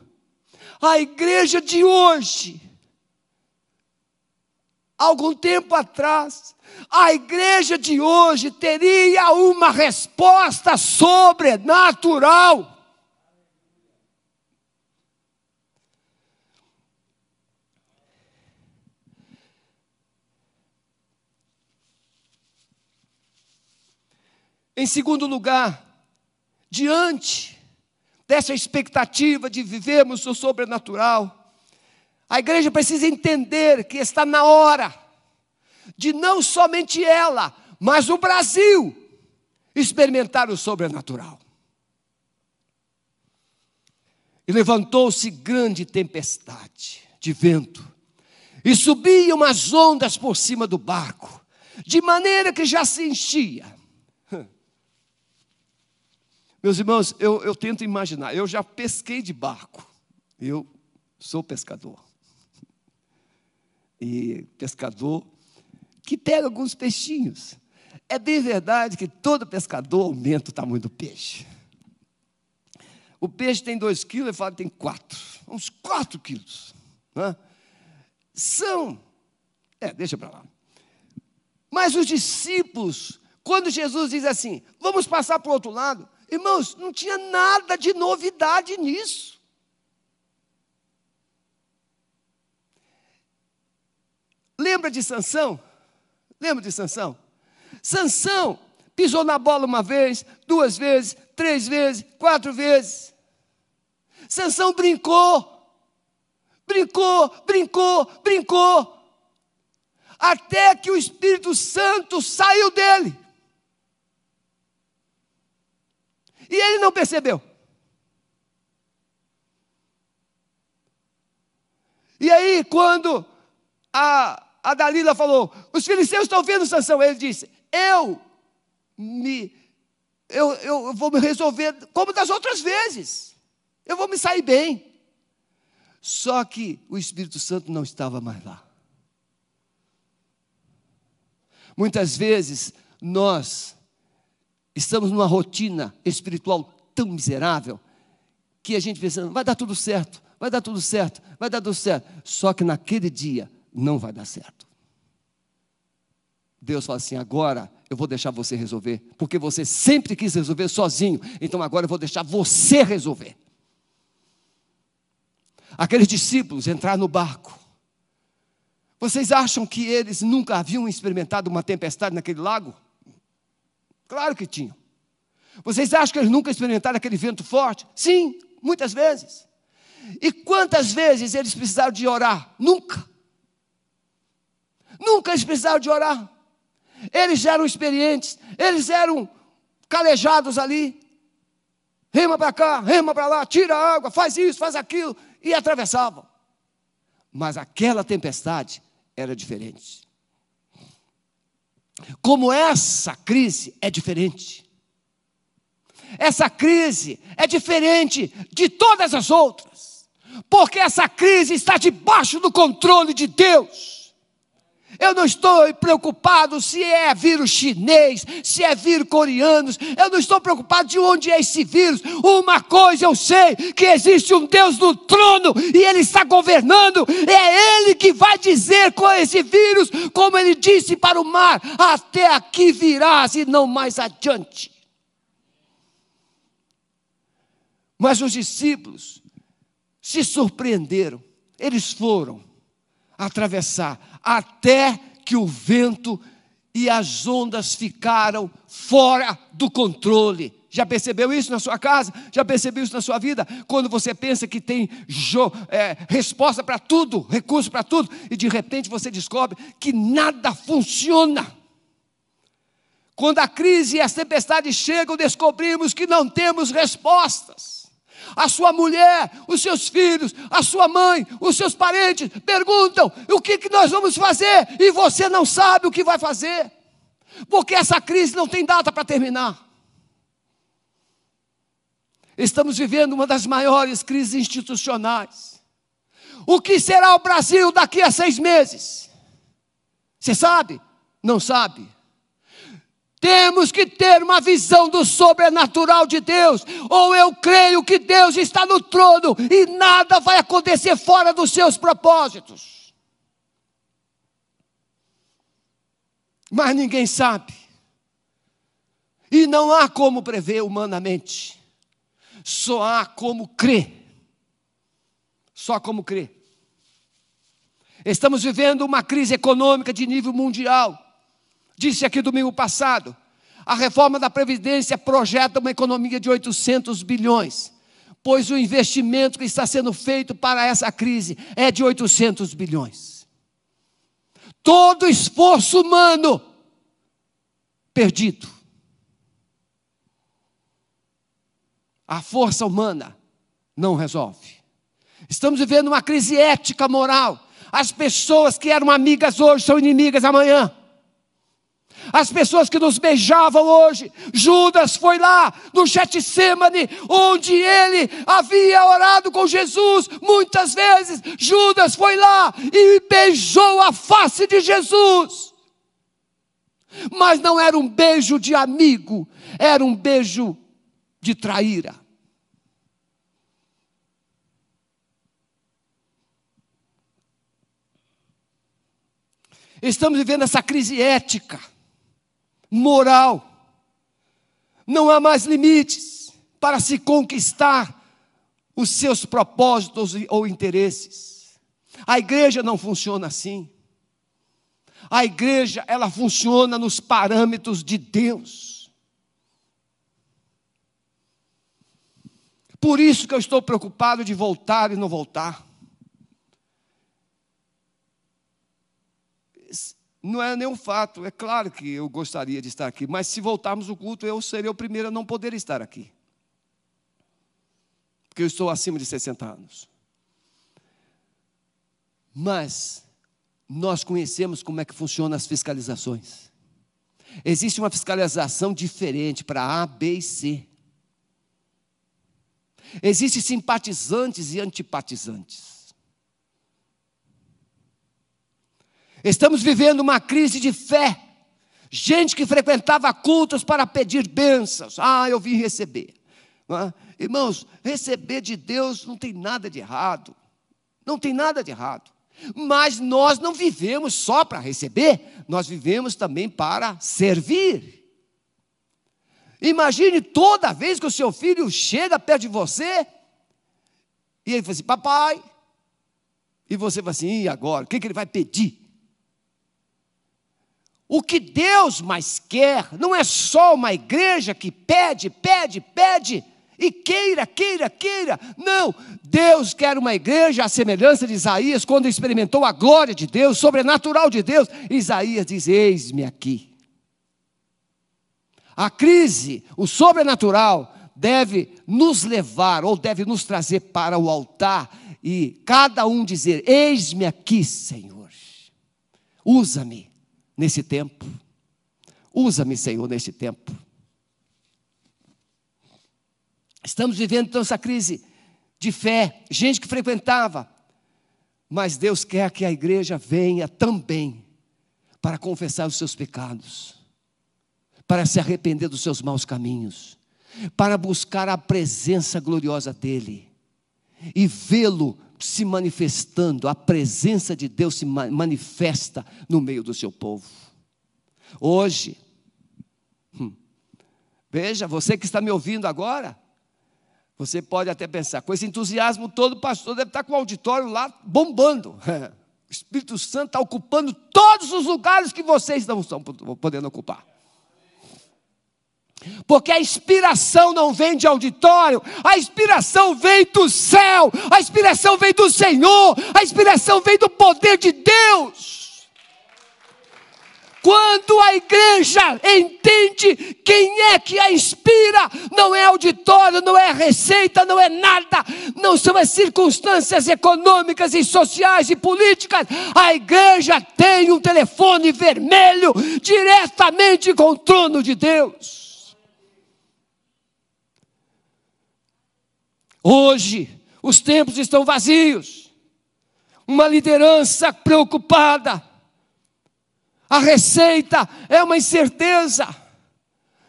a igreja de hoje, algum tempo atrás, a igreja de hoje teria uma resposta sobrenatural. Em segundo lugar, diante dessa expectativa de vivermos o sobrenatural. A igreja precisa entender que está na hora de não somente ela, mas o Brasil experimentar o sobrenatural. E levantou-se grande tempestade de vento, e subiam as ondas por cima do barco, de maneira que já se enchia. Meus irmãos, eu, eu tento imaginar, eu já pesquei de barco, eu sou pescador. E pescador que pega alguns peixinhos. É bem verdade que todo pescador aumenta o tamanho do peixe. O peixe tem dois quilos, ele fala que tem quatro. Uns quatro quilos. Né? São. É, deixa para lá. Mas os discípulos, quando Jesus diz assim, vamos passar para o outro lado, Irmãos, não tinha nada de novidade nisso. Lembra de Sansão? Lembra de Sansão? Sansão pisou na bola uma vez, duas vezes, três vezes, quatro vezes. Sansão brincou. Brincou, brincou, brincou. Até que o Espírito Santo saiu dele. E ele não percebeu. E aí, quando a, a Dalila falou, os filisteus estão vendo Sansão, ele disse, eu me, eu, eu vou me resolver como das outras vezes. Eu vou me sair bem. Só que o Espírito Santo não estava mais lá. Muitas vezes nós estamos numa rotina espiritual tão miserável que a gente pensa, vai dar tudo certo, vai dar tudo certo, vai dar tudo certo. Só que naquele dia não vai dar certo. Deus fala assim: agora eu vou deixar você resolver, porque você sempre quis resolver sozinho, então agora eu vou deixar você resolver. Aqueles discípulos entraram no barco. Vocês acham que eles nunca haviam experimentado uma tempestade naquele lago? Claro que tinham. Vocês acham que eles nunca experimentaram aquele vento forte? Sim, muitas vezes. E quantas vezes eles precisaram de orar? Nunca. Nunca eles precisaram de orar. Eles eram experientes, eles eram calejados ali. Rema para cá, rema para lá, tira a água, faz isso, faz aquilo, e atravessavam. Mas aquela tempestade era diferente. Como essa crise é diferente. Essa crise é diferente de todas as outras. porque essa crise está debaixo do controle de Deus. Eu não estou preocupado se é vírus chinês, se é vírus coreano, eu não estou preocupado de onde é esse vírus. Uma coisa eu sei: que existe um Deus no trono e Ele está governando, é Ele que vai dizer com esse vírus, como Ele disse para o mar: até aqui virás e não mais adiante. Mas os discípulos se surpreenderam, eles foram atravessar, até que o vento e as ondas ficaram fora do controle. Já percebeu isso na sua casa? Já percebeu isso na sua vida? Quando você pensa que tem é, resposta para tudo, recurso para tudo, e de repente você descobre que nada funciona. Quando a crise e as tempestades chegam, descobrimos que não temos respostas a sua mulher, os seus filhos, a sua mãe, os seus parentes perguntam: o que, que nós vamos fazer? E você não sabe o que vai fazer, porque essa crise não tem data para terminar. Estamos vivendo uma das maiores crises institucionais. O que será o Brasil daqui a seis meses? Você sabe? Não sabe? Temos que ter uma visão do sobrenatural de Deus, ou eu creio que Deus está no trono e nada vai acontecer fora dos seus propósitos. Mas ninguém sabe, e não há como prever humanamente, só há como crer, só como crer. Estamos vivendo uma crise econômica de nível mundial Disse aqui domingo passado, a reforma da Previdência projeta uma economia de 800 bilhões, pois o investimento que está sendo feito para essa crise é de 800 bilhões. Todo esforço humano perdido. A força humana não resolve. Estamos vivendo uma crise ética, moral. As pessoas que eram amigas hoje são inimigas amanhã as pessoas que nos beijavam hoje. Judas foi lá no Getsemane, onde ele havia orado com Jesus muitas vezes. Judas foi lá e beijou a face de Jesus. Mas não era um beijo de amigo, era um beijo de traíra. Estamos vivendo essa crise ética moral. Não há mais limites para se conquistar os seus propósitos ou interesses. A igreja não funciona assim. A igreja, ela funciona nos parâmetros de Deus. Por isso que eu estou preocupado de voltar e não voltar. Não é nenhum fato, é claro que eu gostaria de estar aqui, mas se voltarmos o culto, eu seria o primeiro a não poder estar aqui. Porque eu estou acima de 60 anos. Mas nós conhecemos como é que funcionam as fiscalizações. Existe uma fiscalização diferente para A, B e C. Existem simpatizantes e antipatizantes. Estamos vivendo uma crise de fé. Gente que frequentava cultos para pedir bênçãos. Ah, eu vim receber. Ah, irmãos, receber de Deus não tem nada de errado. Não tem nada de errado. Mas nós não vivemos só para receber, nós vivemos também para servir. Imagine toda vez que o seu filho chega perto de você e ele fala assim: Papai. E você fala assim: e agora? O que, que ele vai pedir? O que Deus mais quer não é só uma igreja que pede, pede, pede e queira, queira, queira. Não, Deus quer uma igreja à semelhança de Isaías, quando experimentou a glória de Deus, sobrenatural de Deus. Isaías diz: Eis-me aqui. A crise, o sobrenatural, deve nos levar ou deve nos trazer para o altar e cada um dizer: Eis-me aqui, Senhor, usa-me nesse tempo. Usa-me, Senhor, neste tempo. Estamos vivendo então essa crise de fé, gente que frequentava. Mas Deus quer que a igreja venha também para confessar os seus pecados, para se arrepender dos seus maus caminhos, para buscar a presença gloriosa dEle e vê-lo se manifestando, a presença de Deus se manifesta no meio do seu povo. Hoje, hum, veja, você que está me ouvindo agora, você pode até pensar, com esse entusiasmo todo, o pastor deve estar com o auditório lá bombando. (laughs) O Espírito Santo está ocupando todos os lugares que vocês não estão podendo ocupar. Porque a inspiração não vem de auditório, a inspiração vem do céu, a inspiração vem do Senhor, a inspiração vem do poder de Deus. Quando a igreja entende quem é que a inspira, não é auditório, não é receita, não é nada, não são as circunstâncias econômicas e sociais e políticas. A igreja tem um telefone vermelho diretamente com o trono de Deus. Hoje, os tempos estão vazios. Uma liderança preocupada a receita é uma incerteza.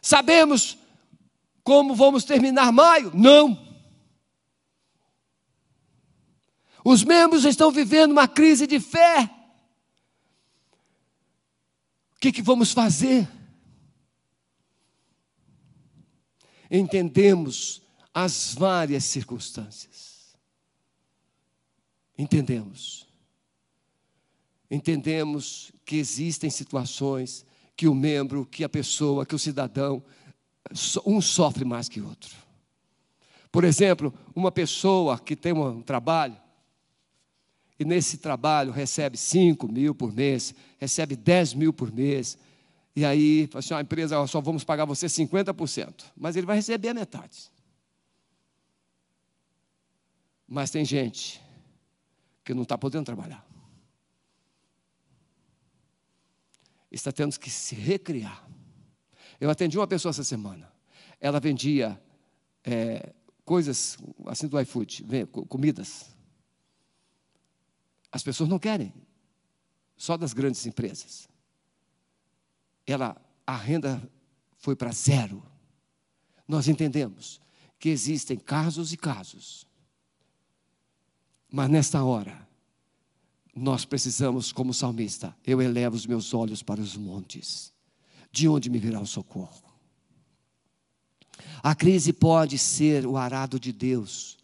Sabemos como vamos terminar maio? Não. Os membros estão vivendo uma crise de fé. O que, que vamos fazer? Entendemos as várias circunstâncias. Entendemos. Entendemos que existem situações que o membro, que a pessoa, que o cidadão, um sofre mais que o outro. Por exemplo, uma pessoa que tem um trabalho, e nesse trabalho recebe 5 mil por mês, recebe 10 mil por mês, e aí, assim, a empresa, só vamos pagar você 50%, mas ele vai receber a metade. Mas tem gente que não está podendo trabalhar. está tendo que se recriar. Eu atendi uma pessoa essa semana. Ela vendia é, coisas assim do iFood, comidas. As pessoas não querem, só das grandes empresas. Ela, a renda foi para zero. Nós entendemos que existem casos e casos. Mas nesta hora, nós precisamos, como salmista, eu elevo os meus olhos para os montes, de onde me virá o socorro? A crise pode ser o arado de Deus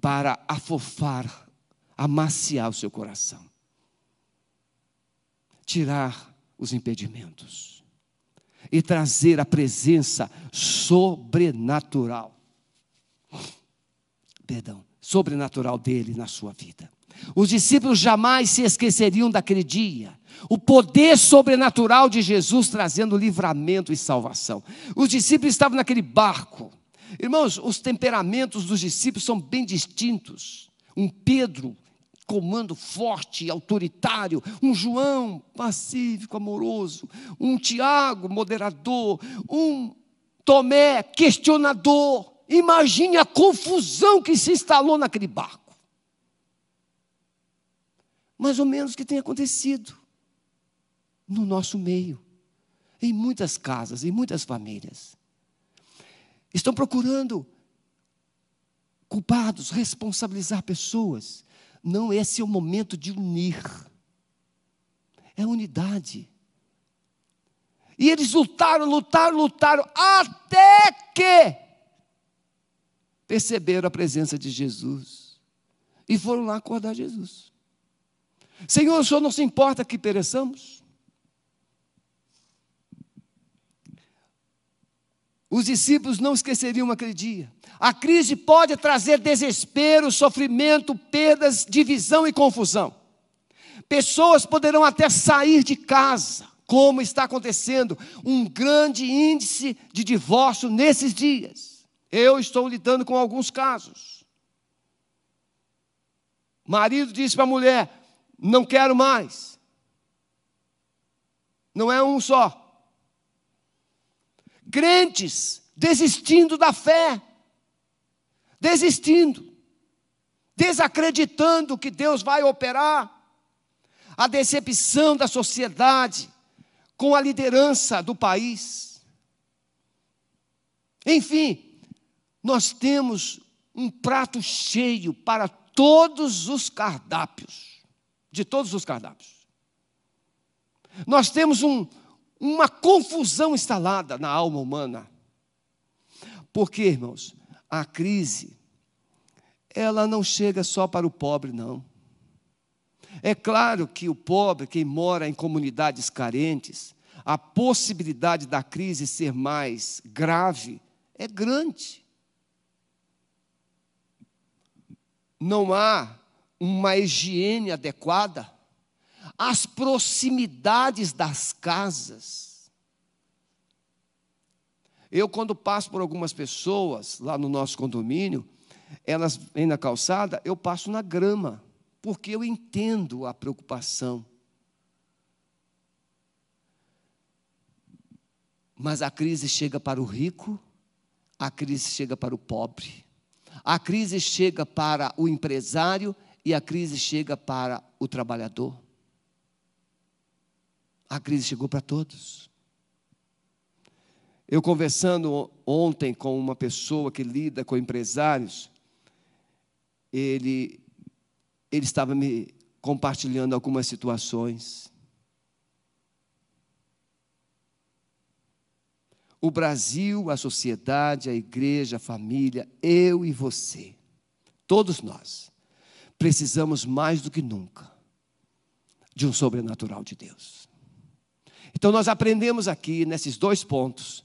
para afofar, amaciar o seu coração, tirar os impedimentos e trazer a presença sobrenatural, perdão, sobrenatural dele na sua vida. Os discípulos jamais se esqueceriam daquele dia. O poder sobrenatural de Jesus trazendo livramento e salvação. Os discípulos estavam naquele barco. Irmãos, os temperamentos dos discípulos são bem distintos. Um Pedro, comando forte, autoritário. Um João, pacífico, amoroso. Um Tiago, moderador. Um Tomé, questionador. Imagine a confusão que se instalou naquele barco mais ou menos o que tem acontecido no nosso meio, em muitas casas, em muitas famílias. Estão procurando culpados, responsabilizar pessoas. Não, esse é o momento de unir. É unidade. E eles lutaram, lutaram, lutaram, até que perceberam a presença de Jesus. E foram lá acordar Jesus. Senhor, o Senhor não se importa que pereçamos? Os discípulos não esqueceriam aquele dia. A crise pode trazer desespero, sofrimento, perdas, divisão e confusão. Pessoas poderão até sair de casa, como está acontecendo um grande índice de divórcio nesses dias. Eu estou lidando com alguns casos. Marido disse para a mulher: não quero mais. Não é um só. Crentes desistindo da fé. Desistindo. desacreditando que Deus vai operar, a decepção da sociedade com a liderança do país. Enfim, nós temos um prato cheio para todos os cardápios, de todos os cardápios. Nós temos um, uma confusão instalada na alma humana. Porque, irmãos, a crise, ela não chega só para o pobre, não. É claro que o pobre, quem mora em comunidades carentes, a possibilidade da crise ser mais grave é grande. Não há uma higiene adequada, as proximidades das casas. Eu, quando passo por algumas pessoas lá no nosso condomínio, elas vêm na calçada, eu passo na grama, porque eu entendo a preocupação. Mas a crise chega para o rico, a crise chega para o pobre, a crise chega para o empresário e a crise chega para o trabalhador. A crise chegou para todos. Eu conversando ontem com uma pessoa que lida com empresários, ele, ele estava me compartilhando algumas situações. O Brasil, a sociedade, a igreja, a família, eu e você, todos nós, precisamos mais do que nunca de um sobrenatural de Deus. Então nós aprendemos aqui nesses dois pontos,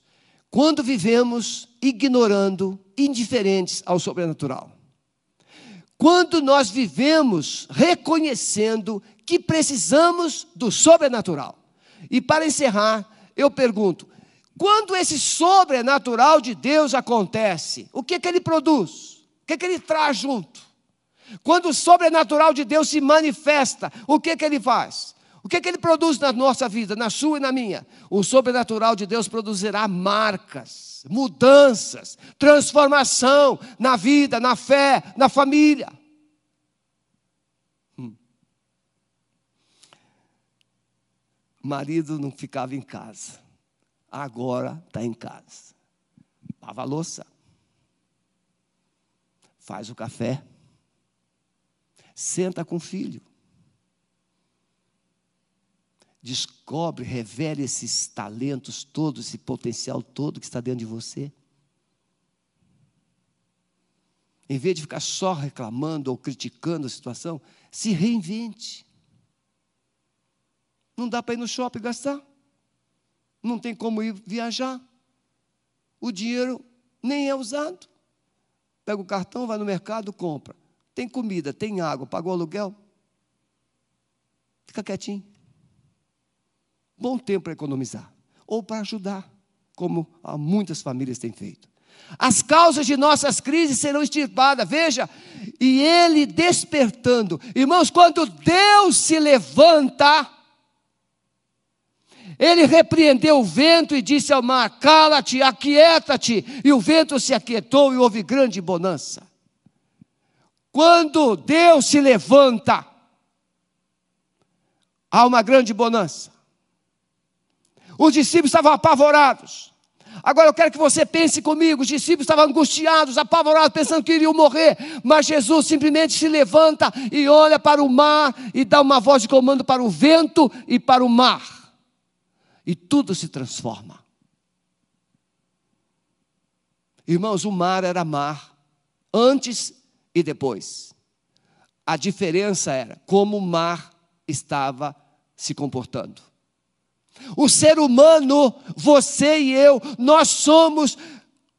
quando vivemos ignorando, indiferentes ao sobrenatural. Quando nós vivemos reconhecendo que precisamos do sobrenatural. E para encerrar, eu pergunto: quando esse sobrenatural de Deus acontece, o que, é que ele produz? O que, é que ele traz junto? Quando o sobrenatural de Deus se manifesta, o que, é que ele faz? O que, que ele produz na nossa vida, na sua e na minha? O sobrenatural de Deus produzirá marcas, mudanças, transformação na vida, na fé, na família. Hum. marido não ficava em casa, agora está em casa. Lava a louça, faz o café, senta com o filho descobre, revela esses talentos todos, esse potencial todo que está dentro de você. Em vez de ficar só reclamando ou criticando a situação, se reinvente. Não dá para ir no shopping gastar. Não tem como ir viajar. O dinheiro nem é usado. Pega o cartão, vai no mercado, compra. Tem comida, tem água, pagou aluguel. Fica quietinho bom tempo para economizar ou para ajudar, como muitas famílias têm feito. As causas de nossas crises serão extirpadas, veja, e ele despertando. Irmãos, quando Deus se levanta, ele repreendeu o vento e disse ao mar: Cala-te, aquieta-te. E o vento se aquietou e houve grande bonança. Quando Deus se levanta, há uma grande bonança. Os discípulos estavam apavorados. Agora eu quero que você pense comigo: os discípulos estavam angustiados, apavorados, pensando que iriam morrer, mas Jesus simplesmente se levanta e olha para o mar e dá uma voz de comando para o vento e para o mar, e tudo se transforma. Irmãos, o mar era mar, antes e depois. A diferença era como o mar estava se comportando. O ser humano, você e eu, nós somos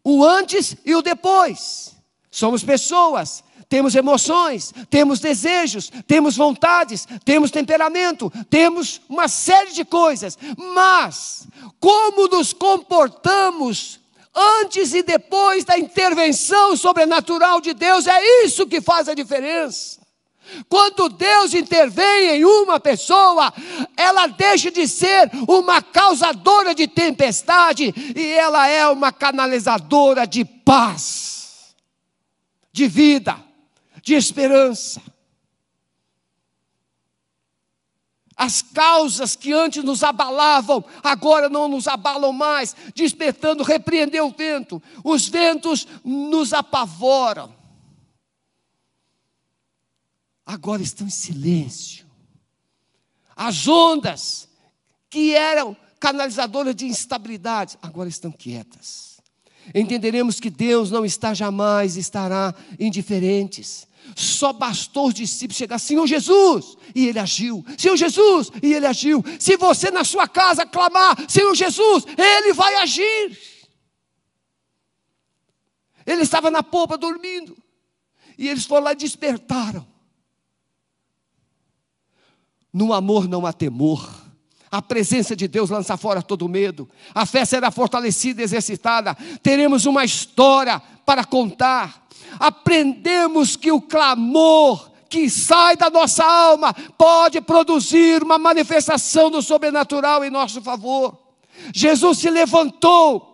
o antes e o depois. Somos pessoas, temos emoções, temos desejos, temos vontades, temos temperamento, temos uma série de coisas, mas como nos comportamos antes e depois da intervenção sobrenatural de Deus, é isso que faz a diferença. Quando Deus intervém em uma pessoa, ela deixa de ser uma causadora de tempestade e ela é uma canalizadora de paz, de vida, de esperança. As causas que antes nos abalavam, agora não nos abalam mais, despertando, repreender o vento. Os ventos nos apavoram. Agora estão em silêncio. As ondas que eram canalizadoras de instabilidade, agora estão quietas. Entenderemos que Deus não está jamais estará indiferentes. Só bastou os discípulos chegar, Senhor Jesus, e ele agiu. Senhor Jesus, e ele agiu. Se você na sua casa clamar, Senhor Jesus, ele vai agir. Ele estava na polpa dormindo. E eles foram lá e despertaram. No amor não há temor. A presença de Deus lança fora todo medo. A fé será fortalecida exercitada. Teremos uma história para contar aprendemos que o clamor que sai da nossa alma pode produzir uma manifestação do sobrenatural em nosso favor. Jesus se levantou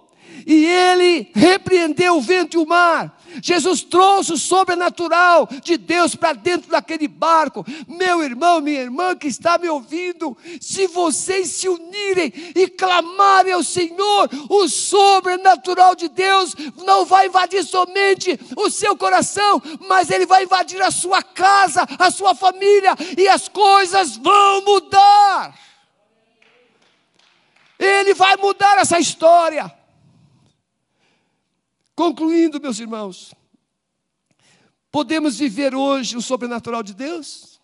e ele repreendeu o vento e o mar. Jesus trouxe o sobrenatural de Deus para dentro daquele barco. Meu irmão, minha irmã que está me ouvindo, se vocês se unirem e clamarem ao Senhor, o sobrenatural de Deus não vai invadir somente o seu coração, mas ele vai invadir a sua casa, a sua família, e as coisas vão mudar. Ele vai mudar essa história. Concluindo, meus irmãos, podemos viver hoje o sobrenatural de Deus?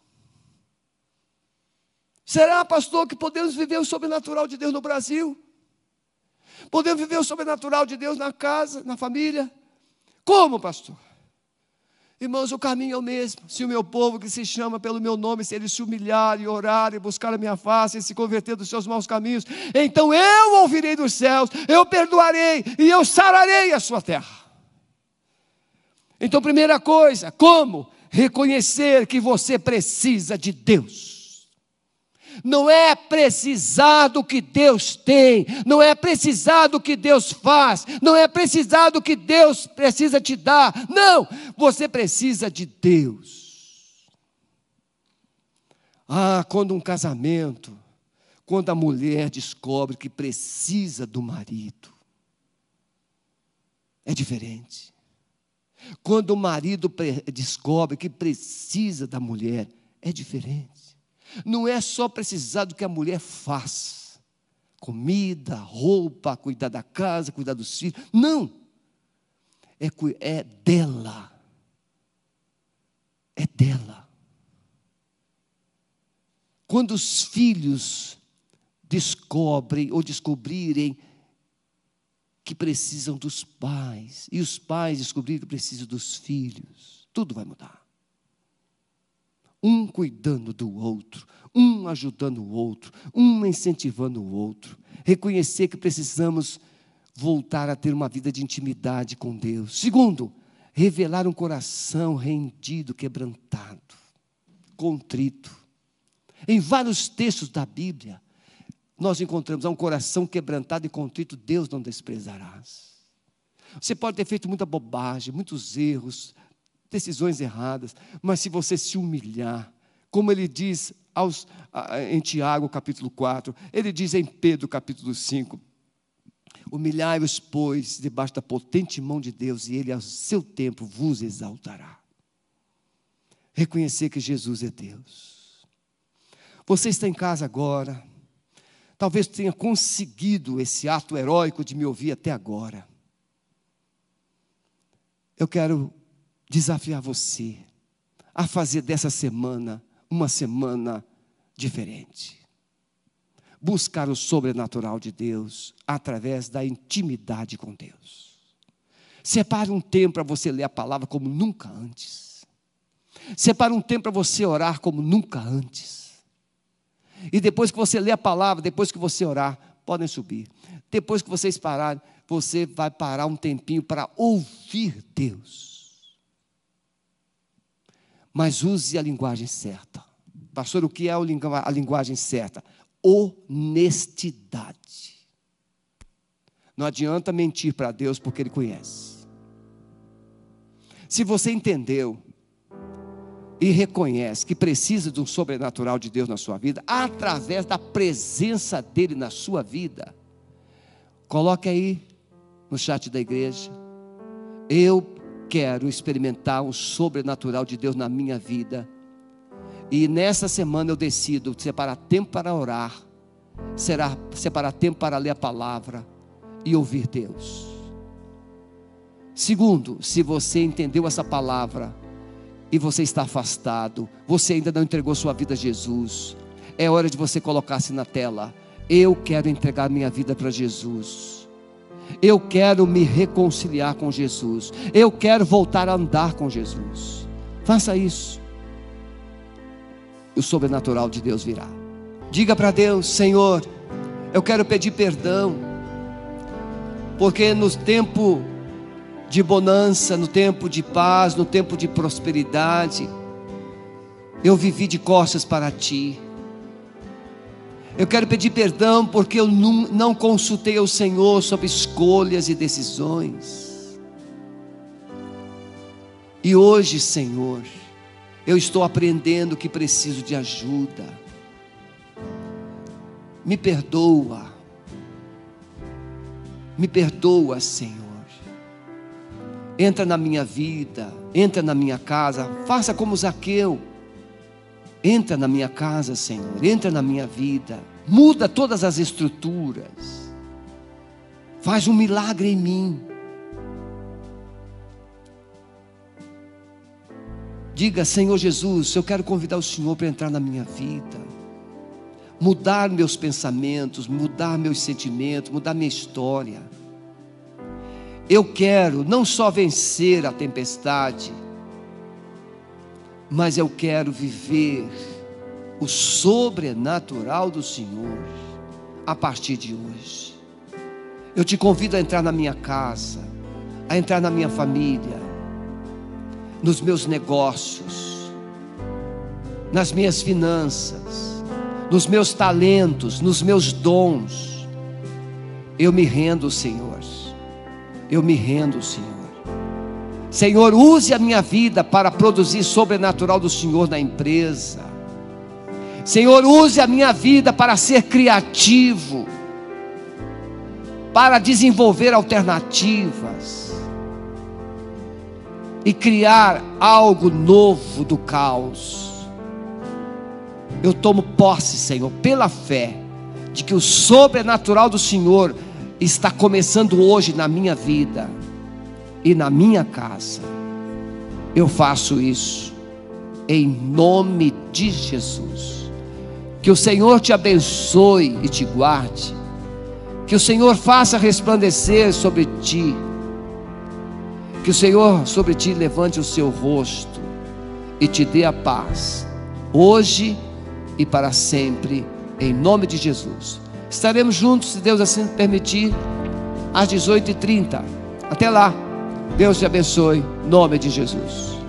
Será, pastor, que podemos viver o sobrenatural de Deus no Brasil? Podemos viver o sobrenatural de Deus na casa, na família? Como, pastor? Irmãos, o caminho é o mesmo. Se o meu povo que se chama pelo meu nome, se eles se humilharem, orar e buscar a minha face e se converter dos seus maus caminhos, então eu ouvirei dos céus, eu perdoarei e eu sararei a sua terra. Então, primeira coisa, como? Reconhecer que você precisa de Deus. Não é precisar do que Deus tem, não é precisar do que Deus faz, não é precisar do que Deus precisa te dar. Não, você precisa de Deus. Ah, quando um casamento, quando a mulher descobre que precisa do marido, é diferente. Quando o marido descobre que precisa da mulher, é diferente. Não é só precisar do que a mulher faz: comida, roupa, cuidar da casa, cuidar dos filhos. Não. É, é dela. É dela. Quando os filhos descobrem ou descobrirem que precisam dos pais, e os pais descobrirem que precisam dos filhos, tudo vai mudar um cuidando do outro, um ajudando o outro, um incentivando o outro. Reconhecer que precisamos voltar a ter uma vida de intimidade com Deus. Segundo, revelar um coração rendido, quebrantado, contrito. Em vários textos da Bíblia, nós encontramos um coração quebrantado e contrito, Deus não desprezarás. Você pode ter feito muita bobagem, muitos erros, decisões erradas, mas se você se humilhar, como ele diz aos, em Tiago capítulo 4, ele diz em Pedro capítulo 5, humilhai-vos, pois, debaixo da potente mão de Deus, e ele ao seu tempo vos exaltará. Reconhecer que Jesus é Deus. Você está em casa agora, talvez tenha conseguido esse ato heróico de me ouvir até agora. Eu quero desafiar você a fazer dessa semana uma semana diferente. Buscar o sobrenatural de Deus através da intimidade com Deus. Separe um tempo para você ler a palavra como nunca antes. Separe um tempo para você orar como nunca antes. E depois que você ler a palavra, depois que você orar, podem subir. Depois que vocês pararem, você vai parar um tempinho para ouvir Deus mas use a linguagem certa. Pastor, o que é a linguagem certa? Honestidade. Não adianta mentir para Deus porque Ele conhece. Se você entendeu e reconhece que precisa de um sobrenatural de Deus na sua vida, através da presença dele na sua vida, coloque aí no chat da igreja. Eu quero experimentar um sobrenatural de Deus na minha vida. E nessa semana eu decido separar tempo para orar, será separar tempo para ler a palavra e ouvir Deus. Segundo, se você entendeu essa palavra, e você está afastado, você ainda não entregou sua vida a Jesus, é hora de você colocar-se na tela. Eu quero entregar minha vida para Jesus. Eu quero me reconciliar com Jesus. Eu quero voltar a andar com Jesus. Faça isso. E o sobrenatural de Deus virá. Diga para Deus, Senhor, eu quero pedir perdão, porque no tempo de bonança, no tempo de paz, no tempo de prosperidade. Eu vivi de costas para ti. Eu quero pedir perdão porque eu não, não consultei ao Senhor sobre escolhas e decisões. E hoje, Senhor, eu estou aprendendo que preciso de ajuda. Me perdoa. Me perdoa, Senhor entra na minha vida, entra na minha casa, faça como Zaqueu. Entra na minha casa, Senhor, entra na minha vida, muda todas as estruturas, faz um milagre em mim. Diga, Senhor Jesus, eu quero convidar o Senhor para entrar na minha vida, mudar meus pensamentos, mudar meus sentimentos, mudar minha história. Eu quero não só vencer a tempestade, mas eu quero viver o sobrenatural do Senhor a partir de hoje. Eu te convido a entrar na minha casa, a entrar na minha família, nos meus negócios, nas minhas finanças, nos meus talentos, nos meus dons. Eu me rendo, Senhor eu me rendo, Senhor. Senhor, use a minha vida para produzir sobrenatural do Senhor na empresa. Senhor, use a minha vida para ser criativo, para desenvolver alternativas e criar algo novo do caos. Eu tomo posse, Senhor, pela fé, de que o sobrenatural do Senhor está começando hoje na minha vida e na minha casa. Eu faço isso em nome de Jesus. Que o Senhor te abençoe e te guarde. Que o Senhor faça resplandecer sobre ti. Que o Senhor sobre ti levante o seu rosto e te dê a paz, hoje e para sempre, em nome de Jesus. Estaremos juntos, se Deus assim permitir, às 18h30. Até lá. Deus te abençoe. Em nome de Jesus.